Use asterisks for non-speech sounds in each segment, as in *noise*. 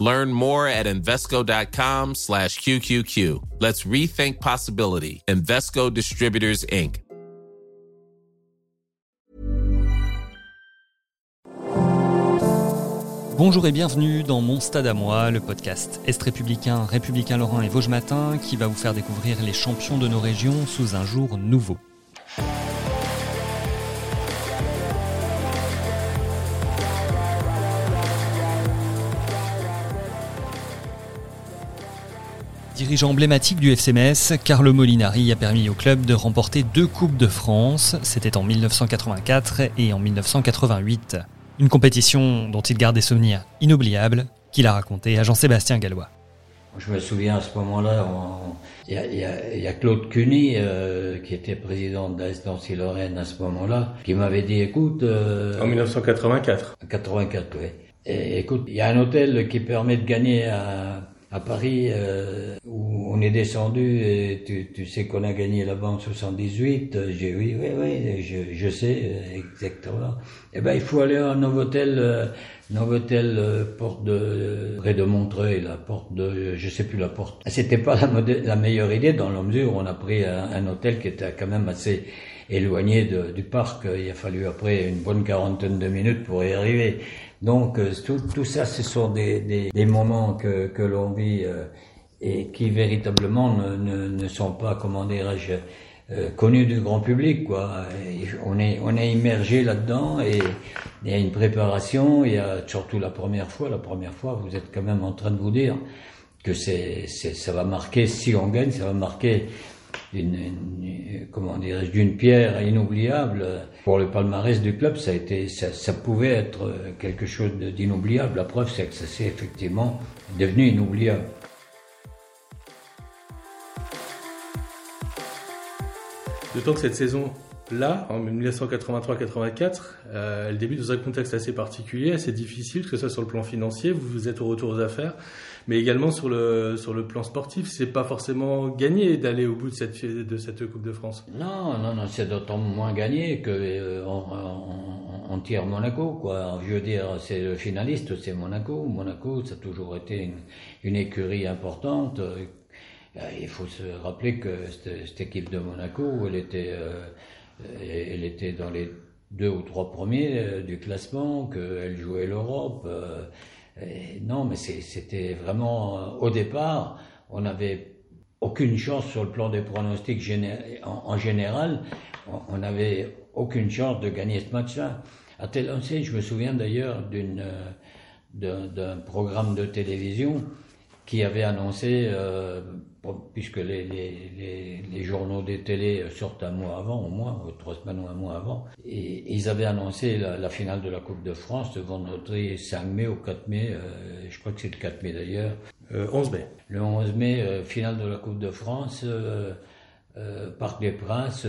Learn more at Invesco.com slash QQQ. Let's rethink possibility. Invesco Distributors, Inc. Bonjour et bienvenue dans Mon Stade à moi, le podcast Est républicain, républicain Lorrain et Vosges Matin qui va vous faire découvrir les champions de nos régions sous un jour nouveau. Dirigeant emblématique du FCMS, Carlo Molinari a permis au club de remporter deux Coupes de France, c'était en 1984 et en 1988. Une compétition dont il garde des souvenirs inoubliables, qu'il a raconté à Jean-Sébastien Gallois. Je me souviens à ce moment-là, il y, a Claude Cuny, euh, qui était président de la Lorraine à ce moment-là, qui m'avait dit, écoute... Euh, en 1984 84, oui. écoute, il y a un hôtel qui permet de gagner à à Paris euh, où on est descendu et tu, tu sais qu'on a gagné là-bas en 78. J'ai oui, oui, oui, je, je sais exactement. Eh ben, il faut aller à Novotel, euh, Novotel euh, porte de près de Montreuil, la porte de, je sais plus la porte. C'était pas la, la meilleure idée dans la mesure où on a pris un, un hôtel qui était quand même assez éloigné de, du parc. Il a fallu après une bonne quarantaine de minutes pour y arriver. Donc euh, tout, tout ça, ce sont des, des, des moments que, que l'on vit euh, et qui véritablement ne, ne, ne sont pas, comment dirais-je, euh, connus du grand public. Quoi. on est, on est immergé là-dedans et il y a une préparation. Il y a surtout la première fois. La première fois, vous êtes quand même en train de vous dire que c'est, ça va marquer, si on gagne, ça va marquer d'une comment dirais d'une pierre inoubliable. Pour le palmarès du club ça a été ça, ça pouvait être quelque chose d'inoubliable. La preuve c'est que ça s'est effectivement devenu inoubliable. D'autant que cette saison là, en 1983-84, euh, elle débute dans un contexte assez particulier, assez difficile, que ce soit sur le plan financier, vous, vous êtes au retour aux affaires, mais également sur le, sur le plan sportif. C'est pas forcément gagné d'aller au bout de cette, de cette Coupe de France. Non, non, non, c'est d'autant moins gagné que euh, on, tire Monaco, quoi. Je veux dire, c'est le finaliste, c'est Monaco. Monaco, ça a toujours été une, écurie importante. Euh, il faut se rappeler que cette, cette équipe de Monaco, elle était, euh, elle était dans les deux ou trois premiers euh, du classement, qu'elle jouait l'Europe. Euh, non, mais c'était vraiment euh, au départ, on n'avait aucune chance sur le plan des pronostics en, général. On n'avait aucune chance de gagner ce match-là. À tel je me souviens d'ailleurs d'une d'un programme de télévision qui avait annoncé puisque les, les, les, journaux des télés sortent un mois avant, au moins, trois semaines ou un mois avant, et ils avaient annoncé la, finale de la Coupe de France le vendredi 5 mai au 4 mai, euh, je crois que c'est le 4 mai d'ailleurs. 11 euh, mai. Le 11 mai, euh, finale de la Coupe de France, Parc des Princes,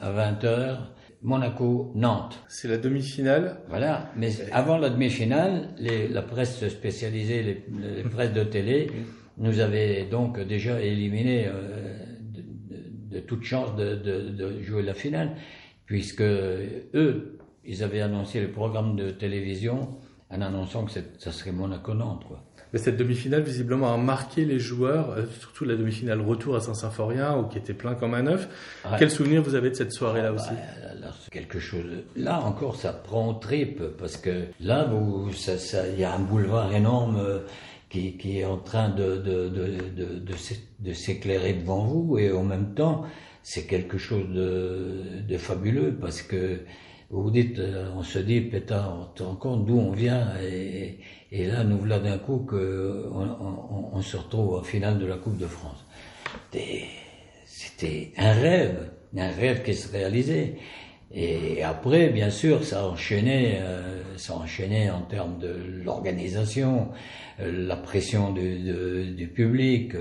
à 20h. Monaco, Nantes. C'est la demi-finale. Voilà, mais avant la demi-finale, la presse spécialisée, les, les presses de télé, *laughs* nous avait donc déjà éliminé euh, de, de, toute chance de, de, de, jouer la finale, puisque eux, ils avaient annoncé le programme de télévision en annonçant que ça serait Monaco-Nantes. Mais cette demi-finale, visiblement, a marqué les joueurs, euh, surtout la demi-finale retour à Saint-Symphorien, qui était plein comme un œuf. Quel souvenir vous avez de cette soirée-là ah, aussi bah, Quelque chose. Là encore, ça prend trip, parce que là, il ça, ça, y a un boulevard énorme. Euh, qui, qui est en train de, de, de, de, de s'éclairer devant vous et en même temps c'est quelque chose de, de fabuleux parce que vous dites, euh, on se dit, pétard, on te rend compte d'où on vient et, et là nous voilà d'un coup que on, on, se retrouve en finale de la Coupe de France. C'était un rêve, un rêve qui se réalisait. Et après, bien sûr, ça a enchaîné, euh, ça a enchaîné en termes de l'organisation, euh, la pression du, du public,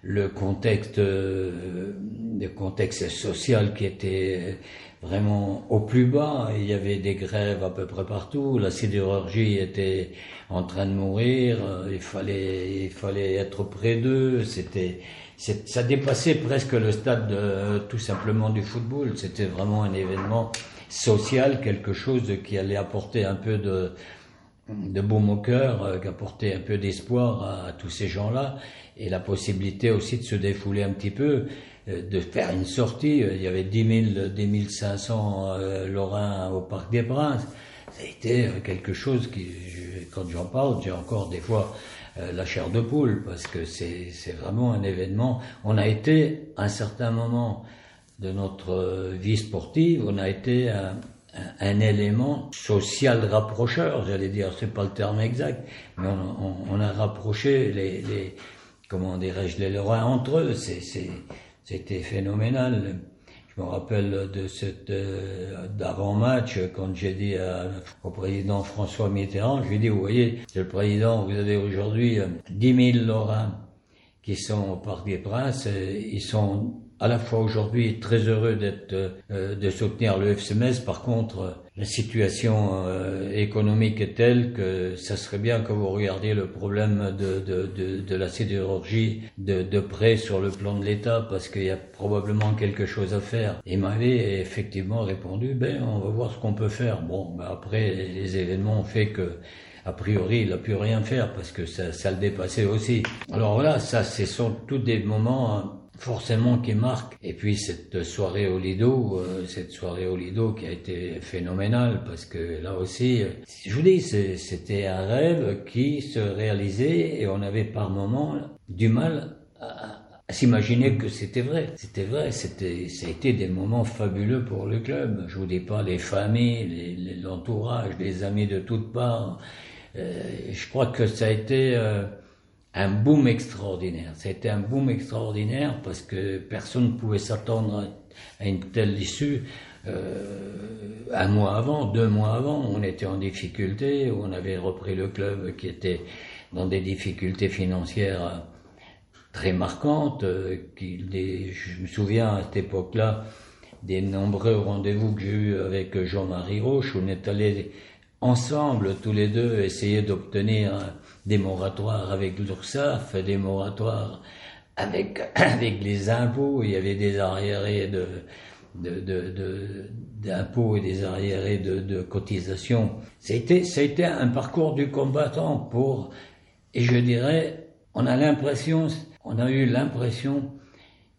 le contexte, le contexte social qui était vraiment au plus bas. Il y avait des grèves à peu près partout. La sidérurgie était en train de mourir. Il fallait, il fallait être près d'eux. C'était, ça dépassait presque le stade de, tout simplement du football. C'était vraiment un événement social, quelque chose qui allait apporter un peu de, de baume au cœur, qui apportait un peu d'espoir à tous ces gens-là, et la possibilité aussi de se défouler un petit peu. Euh, de faire une sortie. Euh, il y avait 10 000, 10 500 euh, Lorrains au Parc des Princes. Ça a été quelque chose qui, quand j'en parle, j'ai encore des fois la chair de poule parce que c'est vraiment un événement. On a été, à un certain moment de notre vie sportive, on a été un, élément social rapprocheur, j'allais dire, c'est pas le terme exact, mais on, a rapproché les, les comment dirais-je, les Lorrains entre eux. C'est c'était phénoménal. Je me rappelle de cette euh, d'avant-match quand j'ai dit au président François Mitterrand, je lui ai dit, vous voyez, c'est le président, vous avez aujourd'hui 10 euh, 000 Lorrains qui sont au Parc des Princes, ils sont à la fois aujourd'hui très heureux d'être euh, de soutenir le FCMS. Par contre, la situation euh, économique est telle que ça serait bien que vous regardiez le problème de, de, de, de la sidérurgie de, de près sur le plan de l'État parce qu'il y a probablement quelque chose à faire. Il m'avait effectivement répondu, ben on va voir ce qu'on peut faire. Bon, ben après les événements ont fait que a priori, il n'a pu rien faire parce que ça, ça le dépassait aussi. Alors voilà, ça, ce sont tous des moments forcément qui marque. Et puis cette soirée au Lido, euh, cette soirée au Lido qui a été phénoménale parce que là aussi, euh, je vous dis, c'était un rêve qui se réalisait et on avait par moments du mal à, s'imaginer que c'était vrai. C'était vrai, c'était, ça a été des moments fabuleux pour le club. Je vous dis pas les familles, l'entourage, les, amis de toutes parts. Euh, je crois que ça a été un boom extraordinaire. C'était un boom extraordinaire parce que personne ne pouvait s'attendre à une telle issue. Euh, un mois avant, deux mois avant, on était en difficulté, on avait repris le club qui était dans des difficultés financières très marquantes. Euh, je me souviens à cette époque-là des nombreux rendez-vous que j'ai eus avec Jean-Marie Roche, où on est allé ensemble, tous les deux, essayer d'obtenir des moratoires avec l'URSSAF, des moratoires avec, *clears throat* avec les impôts. Il y avait des arriérés de, d'impôts de, de, et des arriérés de, de cotisations. C'était, été un parcours du combattant pour, et je dirais, on a l'impression, on a eu l'impression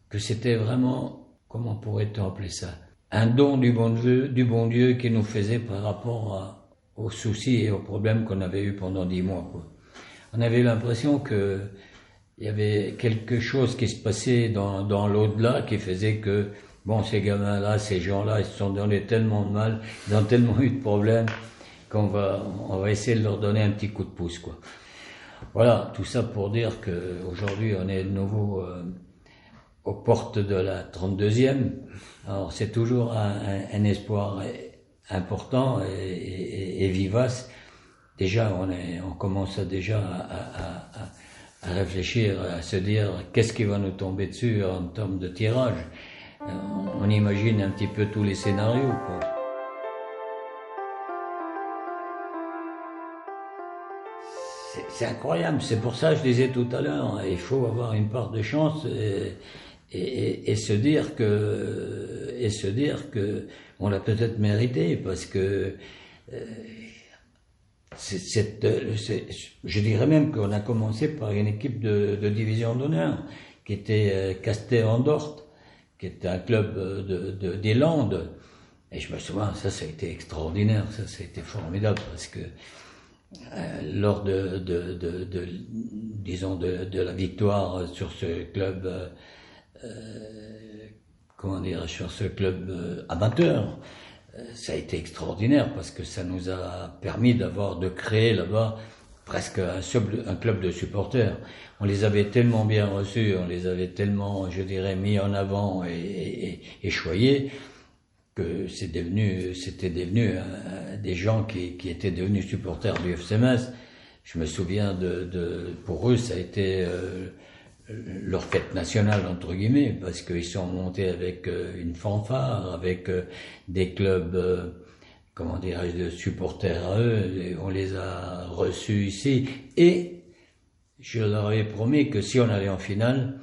que c'était vraiment, comment pourrait-on appeler ça, un don du bon Dieu, du bon Dieu qui nous faisait par rapport aux soucis et aux problèmes qu'on avait eu pendant dix mois. Quoi on avait l'impression que il y avait quelque chose qui se passait dans, l'au-delà qui faisait que, bon, ces gamins-là, ces gens-là, ils se sont donné tellement de mal, ils ont tellement eu de problèmes qu'on va, on va essayer de leur donner un petit coup de pouce, quoi. Voilà, tout ça pour dire que aujourd'hui on est de nouveau euh, aux portes de la 32e. Alors c'est toujours un, espoir important et vivace déjà, on, commence déjà à, réfléchir, à se dire qu'est-ce qui va nous tomber dessus en termes de tirage? Euh, on imagine un petit peu tous les scénarios. C'est incroyable, c'est pour ça que je disais tout à l'heure, il faut avoir une part de chance et, se dire que et se dire que on l'a peut-être mérité parce que euh, c'est, euh, je dirais même qu'on a commencé par une équipe de, de division d'honneur qui était euh, Casté Andort, qui était un club de, de, des Landes. Et je me souviens, ça, ça a été extraordinaire, ça, ça a été formidable parce que euh, lors de, de, de, disons, de la victoire sur ce club, euh, comment dire, sur ce club amateur, ça a été extraordinaire parce que ça nous a permis d'avoir, de créer là-bas presque un, club de supporters. On les avait tellement bien reçus, on les avait tellement, je dirais, mis en avant et, choyés que c'était devenu euh, des gens qui, étaient devenus supporters du FCMS. Je me souviens de, de, pour eux, ça a été euh, leur fête nationale entre guillemets parce qu'ils sont montés avec une fanfare, avec des clubs comment dirais-je, de supporters à eux, on les a reçus ici. Et je leur avais promis que si on allait en finale,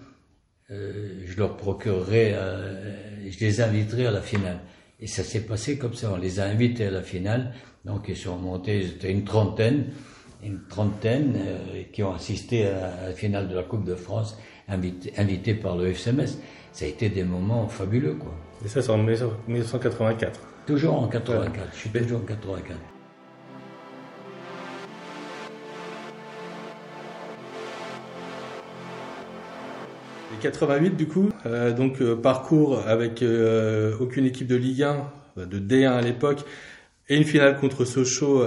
euh, je leur procurerais, euh, je les inviterais à la finale. Et ça s'est passé comme ça, on les a invités à la finale, donc ils sont montés, c'était une trentaine, une trentaine euh, qui ont assisté à la finale de la Coupe de France, invités par le FCMS. Ça a été des moments fabuleux, quoi. Et ça, c'est en 1984 Toujours en 84, je suis toujours en 84. Et 88 du coup, euh, donc euh, parcours avec euh, aucune équipe de Ligue 1, de D1 à l'époque, et une finale contre Sochaux,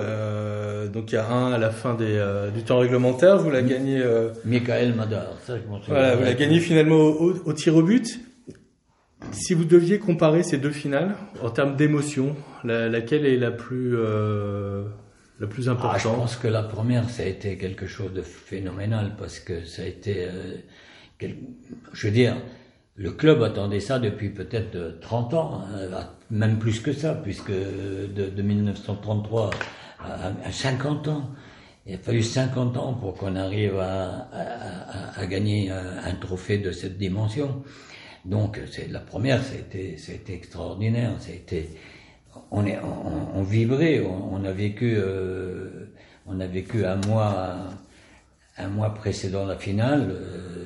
donc il y a un à la fin des, du temps réglementaire, vous la gagnez... Michael Madar, ça je. Voilà, vous la gagnez finalement au, au tir au but, si vous deviez comparer ces deux finales en termes d'émotion, laquelle est la plus euh, la plus importante ah, Je pense que la première, ça a été quelque chose de phénoménal parce que ça a été, euh, je veux dire, le club attendait ça depuis peut-être 30 ans, hein, même plus que ça, puisque de, 1933 à, 50 ans. Il a fallu 50 ans pour qu'on arrive à, gagner un trophée de cette dimension. Donc, c'est la première, c'était, c'était extraordinaire. C'était, on est, on, vibrait. On, a vécu, euh, on a vécu un mois, un mois précédant la finale euh,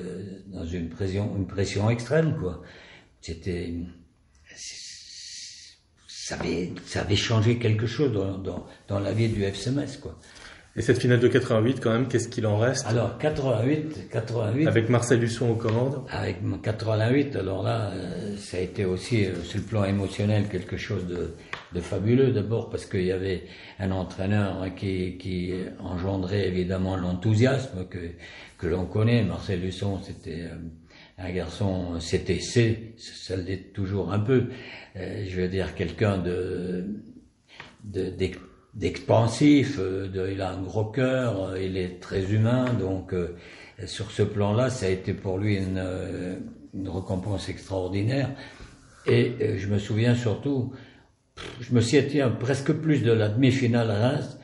dans une pression, une pression extrême, quoi. C'était, ça avait, ça avait changé quelque chose dans, dans, dans la vie du FCMS, quoi. Et cette finale de 88, quand même, qu'est-ce qu'il en reste? Alors, 88, 88. Avec Marcel Husson aux commandes? Avec 88, alors là, euh, ça a été aussi, euh, sur le plan émotionnel, quelque chose de, de fabuleux. D'abord parce qu'il y avait un entraîneur qui, qui engendrait évidemment l'enthousiasme que, que l'on connaît. Marcel Husson, c'était euh, un garçon, c'était C, ça l'est toujours un peu. je veux dire, quelqu'un de, de, d'expansif, euh, de, il a un gros cœur, euh, il est très humain, donc euh, sur ce plan-là, ça a été pour lui une, une récompense extraordinaire. Et je me souviens surtout, je me souviens presque plus de la demi-finale Reims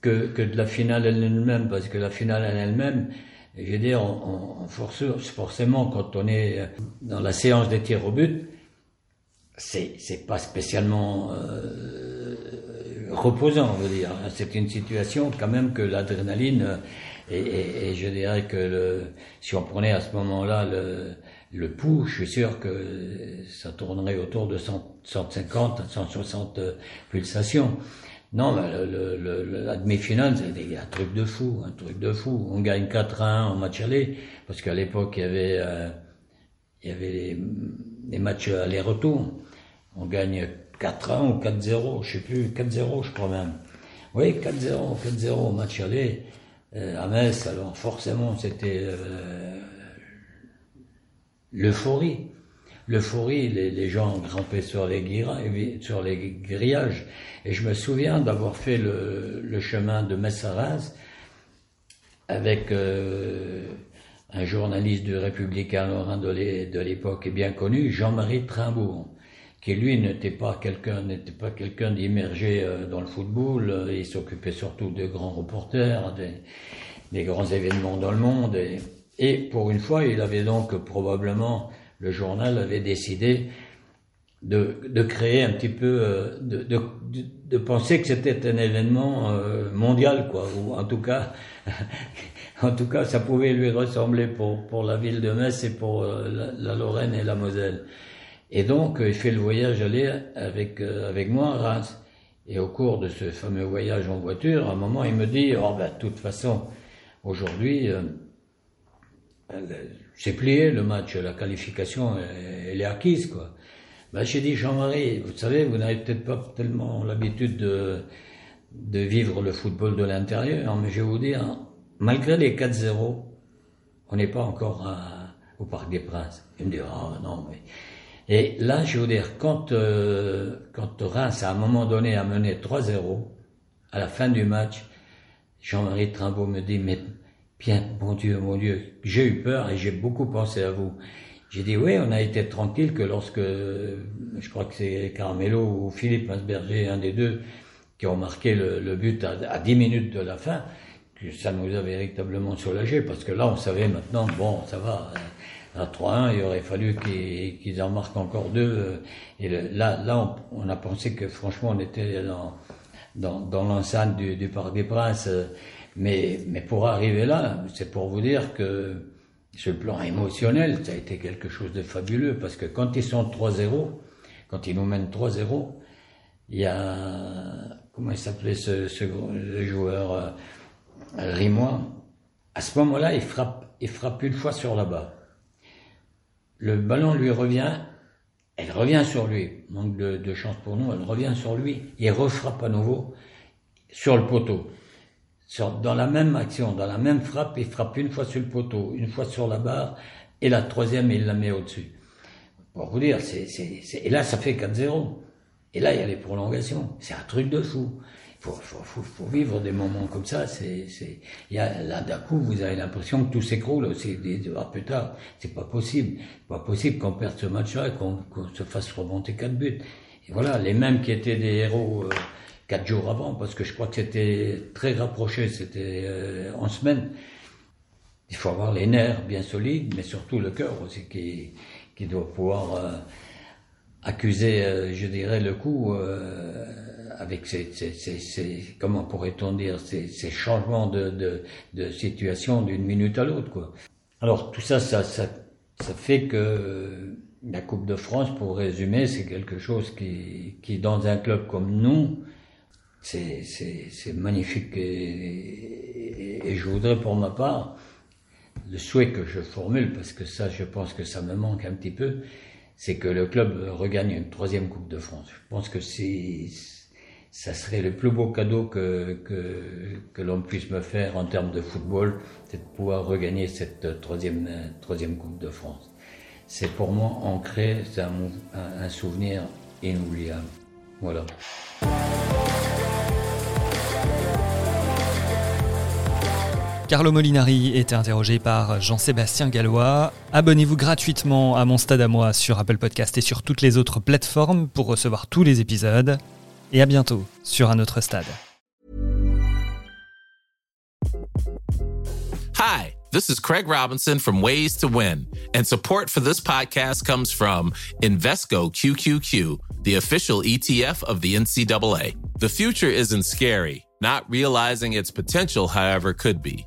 que, que de la finale elle-même, parce que la finale elle-même, je veux dire, on, on forcément quand on est dans la séance des tirs au but, c'est pas spécialement euh, reposant, on veut dire. C'est une situation quand même que l'adrénaline et, et, je dirais que le, si on prenait à ce moment-là le, le pouls, je suis sûr que ça tournerait autour de 100, 150 160 pulsations. Non, mais le, le, la demi-finale, c'est un truc de fou, un truc de fou. On gagne 4-1 en match aller, parce qu'à l'époque, il y avait, euh, il y avait les, les matchs aller-retour. On gagne 4-1 ou 4-0, je sais plus, 4-0 je crois même. Oui, 4-0, 4-0 au match aller euh, à Metz, alors forcément c'était euh, l'euphorie. L'euphorie, les, gens grimpaient sur les, sur les grillages. Et je me souviens d'avoir fait le, le, chemin de Metz à Reims avec euh, un journaliste du Républicain Lorrain de l'époque et bien connu, Jean-Marie Trimbourg qui lui n'était pas quelqu'un n'était pas quelqu'un d'immergé euh, dans le football. Euh, il s'occupait surtout de grands reporters, des, des, grands événements dans le monde. Et, et, pour une fois, il avait donc probablement le journal avait décidé de, de créer un petit peu, euh, de, de, de penser que c'était un événement mondial, quoi. Ou en tout cas, *laughs* en tout cas, ça pouvait lui ressembler pour pour la ville de Metz et pour la, la Lorraine et la Moselle. Et donc, il fait le voyage aller avec, euh, avec moi à Reims. Et au cours de ce fameux voyage en voiture, à un moment, il me dit, oh ben, de toute façon, aujourd'hui, euh, c'est plié le match, la qualification, elle, est acquise, quoi. Ben, j'ai dit, Jean-Marie, vous savez, vous n'avez peut-être pas tellement l'habitude de, de vivre le football de l'intérieur, mais je vais vous dire, malgré les 4-0, on n'est pas encore au Parc des Princes. Il me dit, oh non, mais et là, je veux dire, quand, euh, quand Reims, à un moment donné, a mené 3-0, à la fin du match, Jean-Marie Trimbaud me dit, mais Bien, mon Dieu, mon Dieu, j'ai eu peur et j'ai beaucoup pensé à vous. J'ai dit oui, on a été tranquille que lorsque, je crois que c'est Carmelo ou Philippe Masberger, un des deux, qui ont marqué le, but à, à 10 minutes de la fin, que ça nous a véritablement soulagé parce que là, on savait maintenant, bon, ça va, à 3-1, il aurait fallu qu'ils en marquent encore deux. Et là, là on, a pensé que franchement, on était dans, dans, dans l'enceinte du, Parc des Princes. Mais, mais pour arriver là, c'est pour vous dire que sur le plan émotionnel, ça a été quelque chose de fabuleux parce que quand ils sont 3-0, quand ils nous mènent 3-0, il y a, comment il s'appelait ce, joueur euh, à ce moment-là, il frappe, il frappe une fois sur la barre. Le ballon lui revient, elle revient sur lui. Manque de, chance pour nous, elle revient sur lui. Il refrappe à nouveau sur le poteau dans la même action, dans la même frappe, il frappe une fois sur le poteau, une fois sur la barre, et la troisième, il la met au-dessus. Pour vous dire, c'est, et là, ça fait 4-0. Et là, il y a les prolongations. C'est un truc de fou. Faut, faut, vivre des moments comme ça. C'est, là, d'un coup, vous avez l'impression que tout s'écroule. C'est plus tard. C'est pas possible. Pas possible qu'on perde ce match-là et qu'on, se fasse remonter quatre buts. Et voilà, les mêmes qui étaient des héros, euh, quatre jours avant, parce que je crois que c'était très rapproché, c'était euh, en semaine. Il faut avoir les nerfs bien solides, mais surtout le cœur aussi qui, qui doit pouvoir euh, accuser, euh, je dirais, le coup avec ces, ces, ces, comment pourrait-on dire, ces, ces changements de, de, de situation d'une minute à l'autre, quoi. Alors tout ça, ça, ça, ça fait que la Coupe de France, pour résumer, c'est quelque chose qui, qui, dans un club comme nous, c'est magnifique et, et, je voudrais pour ma part, le souhait que je formule, parce que ça je pense que ça me manque un petit peu, c'est que le club regagne une troisième Coupe de France. Je pense que c'est ça serait le plus beau cadeau que, que, que l'on puisse me faire en termes de football, c'est de pouvoir regagner cette troisième, troisième Coupe de France. C'est pour moi ancré, c'est un, un souvenir inoubliable. Voilà. Carlo Molinari était interrogé par Jean-Sébastien Gallois. Abonnez-vous gratuitement à mon stade à moi sur Apple Podcast et sur toutes les autres plateformes pour recevoir tous les épisodes. Et à bientôt sur un autre stade. Hi, this is Craig Robinson from Ways to Win, and support for this podcast comes from Invesco QQQ, the official ETF of the NCAA. The future isn't scary. Not realizing its potential, however, could be.